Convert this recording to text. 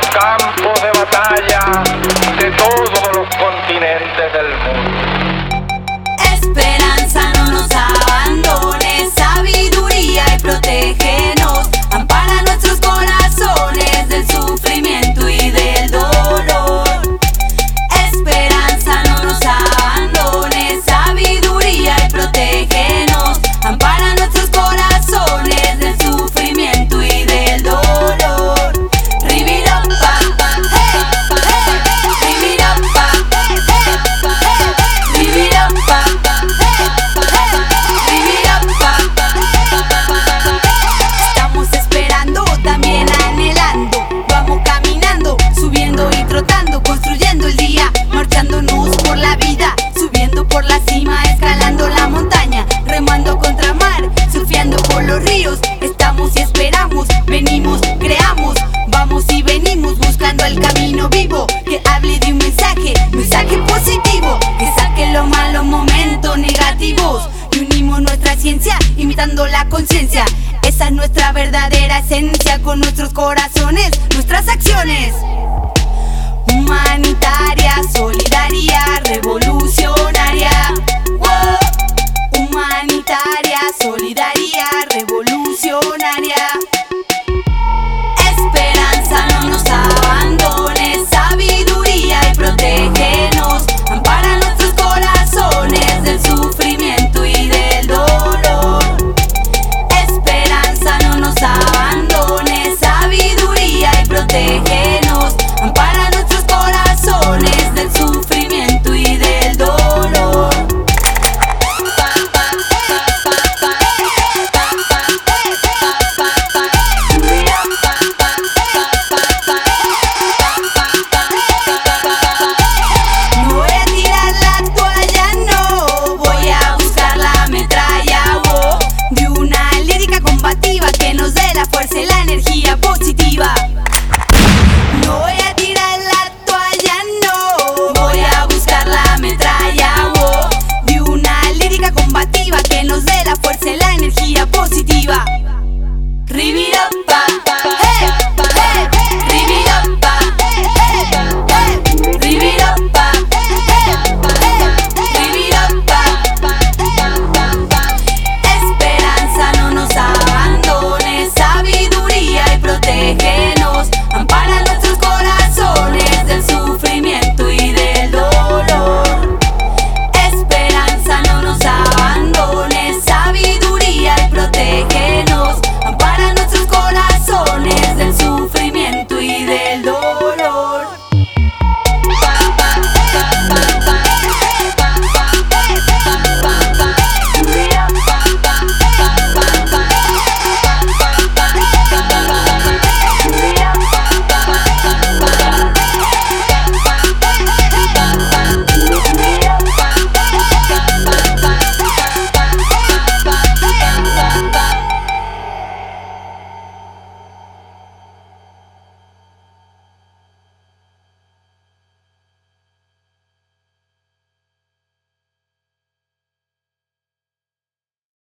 Star imitando la conciencia. Esa es nuestra verdadera esencia con nuestros corazones, nuestras acciones. Humanitaria, solidaria, revolucionaria.